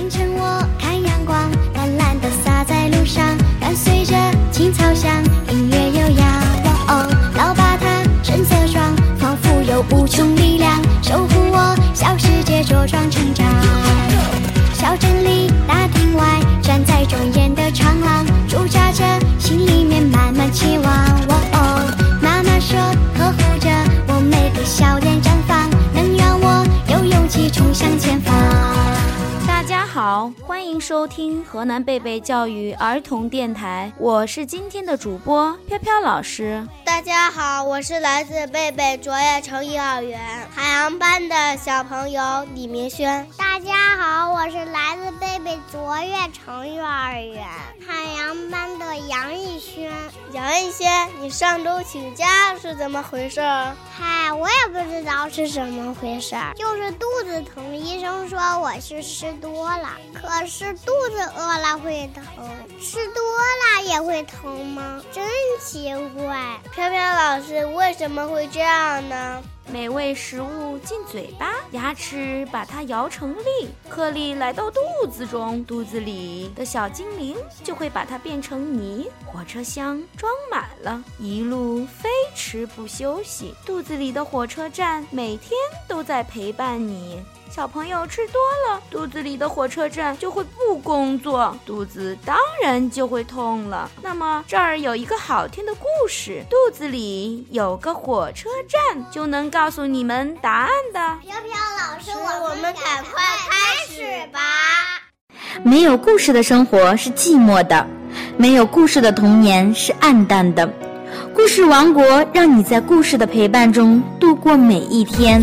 清晨我收听河南贝贝教育儿童电台，我是今天的主播飘飘老师。大家好，我是来自贝贝卓越城幼儿园海洋班的小朋友李明轩。大家好，我是来自贝贝卓越城幼儿园海洋班的杨逸轩。杨逸轩，你上周请假是怎么回事？嗨，我也不知道是怎么回事，就是肚子疼。医生说我是吃多了，可是肚子饿了会疼，吃多了也会疼吗？真奇怪。飘飘老师，为什么会这样呢？美味食物进嘴巴，牙齿把它摇成粒，颗粒来到肚子中，肚子里的小精灵就会把它变成泥。火车厢装满了，一路飞驰不休息。肚子里的火车站每天都在陪伴你。小朋友吃多了，肚子里的火车站就会不工作，肚子当然就会痛了。那么这儿有一个好听的故事，肚子里有个火车站，就能告诉你们答案的。飘飘老师，我们赶快开始吧。没有故事的生活是寂寞的，没有故事的童年是暗淡的。故事王国让你在故事的陪伴中度过每一天。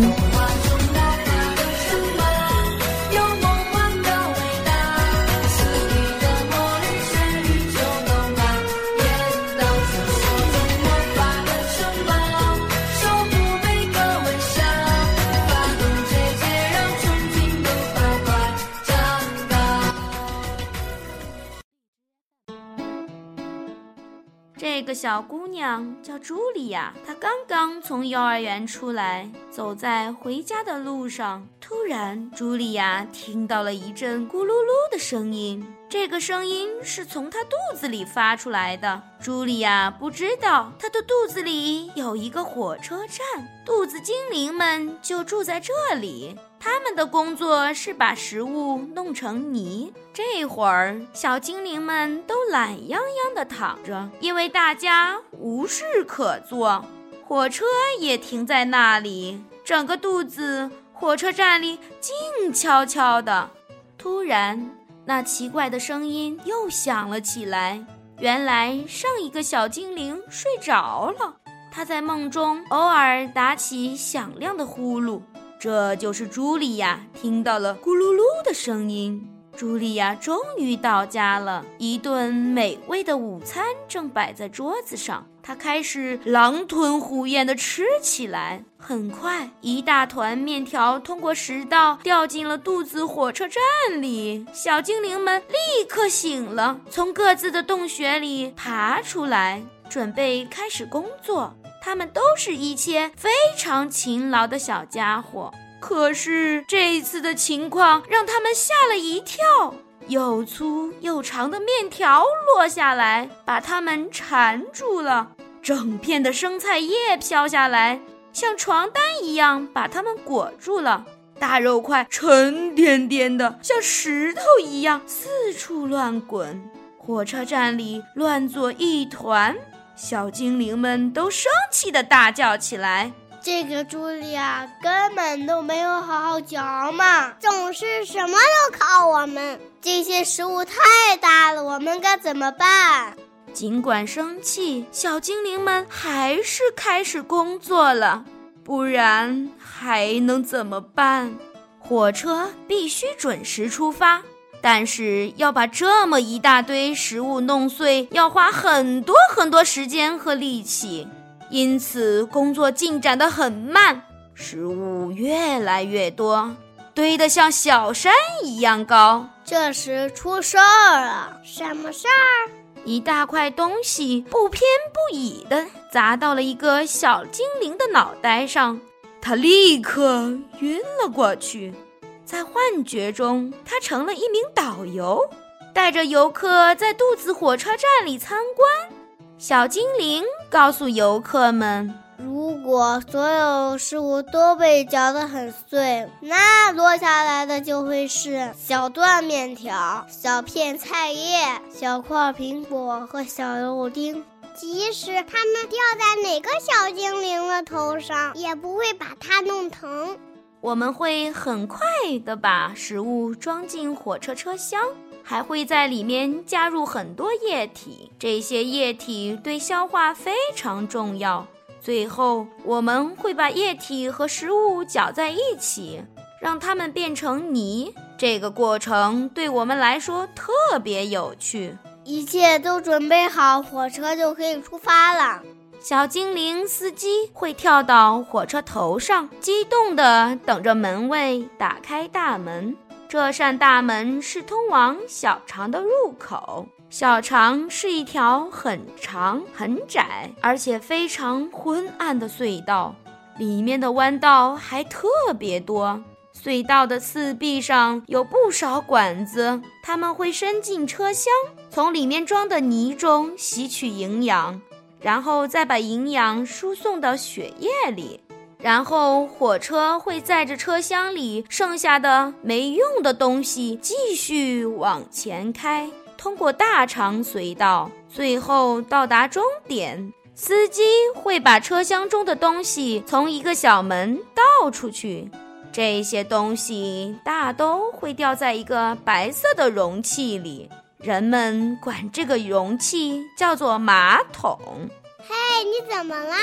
这个小姑娘叫茱莉亚，她刚刚从幼儿园出来，走在回家的路上，突然，茱莉亚听到了一阵咕噜噜的声音。这个声音是从她肚子里发出来的。茱莉亚不知道，她的肚子里有一个火车站，肚子精灵们就住在这里。他们的工作是把食物弄成泥。这会儿，小精灵们都懒洋洋地躺着，因为大家无事可做。火车也停在那里，整个肚子火车站里静悄悄的。突然，那奇怪的声音又响了起来。原来，上一个小精灵睡着了，他在梦中偶尔打起响亮的呼噜。这就是茱莉亚听到了咕噜噜的声音。茱莉亚终于到家了，一顿美味的午餐正摆在桌子上。她开始狼吞虎咽地吃起来。很快，一大团面条通过食道掉进了肚子火车站里。小精灵们立刻醒了，从各自的洞穴里爬出来，准备开始工作。他们都是一些非常勤劳的小家伙，可是这一次的情况让他们吓了一跳。又粗又长的面条落下来，把他们缠住了；整片的生菜叶飘下来，像床单一样把他们裹住了。大肉块沉甸甸的，像石头一样四处乱滚，火车站里乱作一团。小精灵们都生气地大叫起来：“这个茱莉亚根本都没有好好嚼嘛，总是什么都靠我们。这些食物太大了，我们该怎么办？”尽管生气，小精灵们还是开始工作了。不然还能怎么办？火车必须准时出发。但是要把这么一大堆食物弄碎，要花很多很多时间和力气，因此工作进展得很慢。食物越来越多，堆得像小山一样高。这时出事儿了，什么事儿？一大块东西不偏不倚地砸到了一个小精灵的脑袋上，他立刻晕了过去。在幻觉中，他成了一名导游，带着游客在肚子火车站里参观。小精灵告诉游客们：“如果所有事物都被嚼得很碎，那落下来的就会是小段面条、小片菜叶、小块苹果和小肉丁。即使它们掉在哪个小精灵的头上，也不会把它弄疼。”我们会很快地把食物装进火车车厢，还会在里面加入很多液体。这些液体对消化非常重要。最后，我们会把液体和食物搅在一起，让它们变成泥。这个过程对我们来说特别有趣。一切都准备好，火车就可以出发了。小精灵司机会跳到火车头上，激动地等着门卫打开大门。这扇大门是通往小肠的入口。小肠是一条很长、很窄，而且非常昏暗的隧道，里面的弯道还特别多。隧道的四壁上有不少管子，它们会伸进车厢，从里面装的泥中吸取营养。然后再把营养输送到血液里，然后火车会载着车厢里剩下的没用的东西继续往前开，通过大肠隧道，最后到达终点。司机会把车厢中的东西从一个小门倒出去，这些东西大都会掉在一个白色的容器里。人们管这个容器叫做马桶。嘿，你怎么了？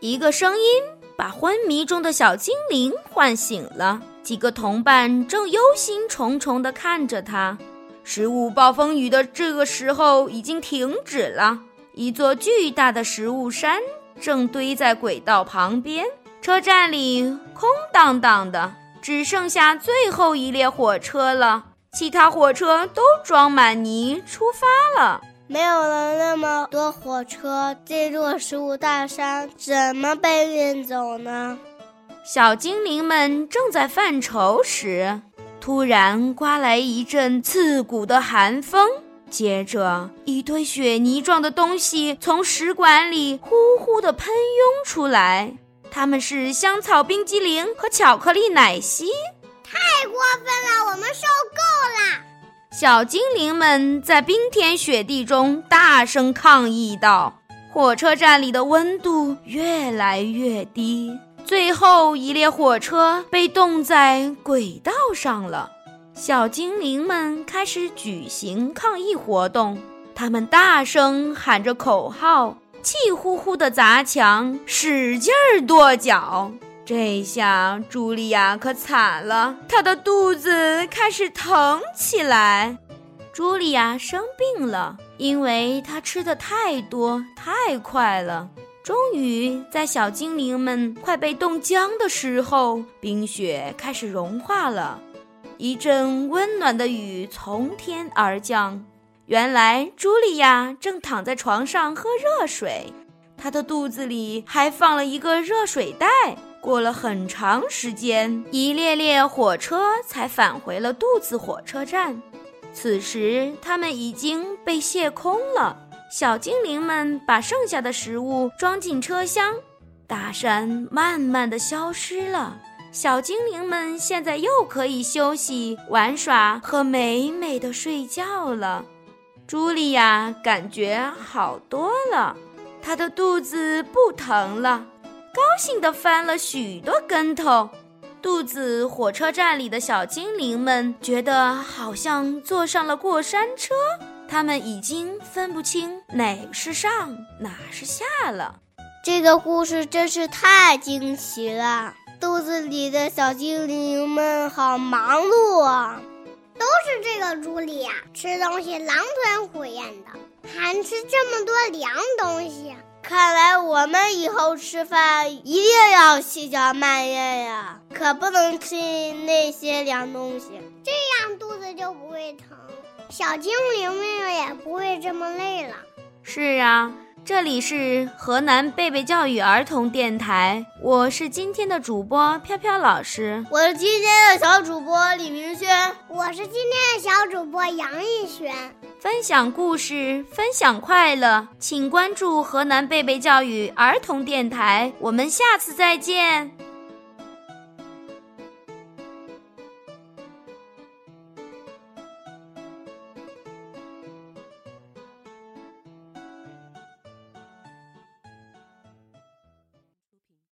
一个声音把昏迷中的小精灵唤醒了。几个同伴正忧心忡忡地看着他。食物暴风雨的这个时候已经停止了。一座巨大的食物山正堆在轨道旁边。车站里空荡荡的，只剩下最后一列火车了。其他火车都装满泥出发了，没有了那么多火车，这座食物大山怎么被运走呢？小精灵们正在犯愁时，突然刮来一阵刺骨的寒风，接着一堆雪泥状的东西从食管里呼呼地喷涌出来，它们是香草冰激凌和巧克力奶昔。太过分了，我们受够了！小精灵们在冰天雪地中大声抗议道：“火车站里的温度越来越低，最后一列火车被冻在轨道上了。”小精灵们开始举行抗议活动，他们大声喊着口号，气呼呼地砸墙，使劲儿跺脚。这下茱莉亚可惨了，她的肚子开始疼起来。茱莉亚生病了，因为她吃的太多太快了。终于在小精灵们快被冻僵的时候，冰雪开始融化了，一阵温暖的雨从天而降。原来茱莉亚正躺在床上喝热水，她的肚子里还放了一个热水袋。过了很长时间，一列列火车才返回了肚子火车站。此时，它们已经被卸空了。小精灵们把剩下的食物装进车厢，大山慢慢的消失了。小精灵们现在又可以休息、玩耍和美美的睡觉了。茱莉亚感觉好多了，她的肚子不疼了。高兴地翻了许多跟头，肚子火车站里的小精灵们觉得好像坐上了过山车，他们已经分不清哪是上哪是下了。这个故事真是太惊奇了！肚子里的小精灵们好忙碌啊，都是这个朱莉亚吃东西狼吞虎咽的，还吃这么多凉东西。看来我们以后吃饭一定要细嚼慢咽呀，可不能吃那些凉东西，这样肚子就不会疼，小精灵们也不会这么累了。是啊，这里是河南贝贝教育儿童电台，我是今天的主播飘飘老师，我是今天的小主播李明轩，我是今天的小主播杨逸轩。分享故事，分享快乐，请关注河南贝贝教育儿童电台，我们下次再见。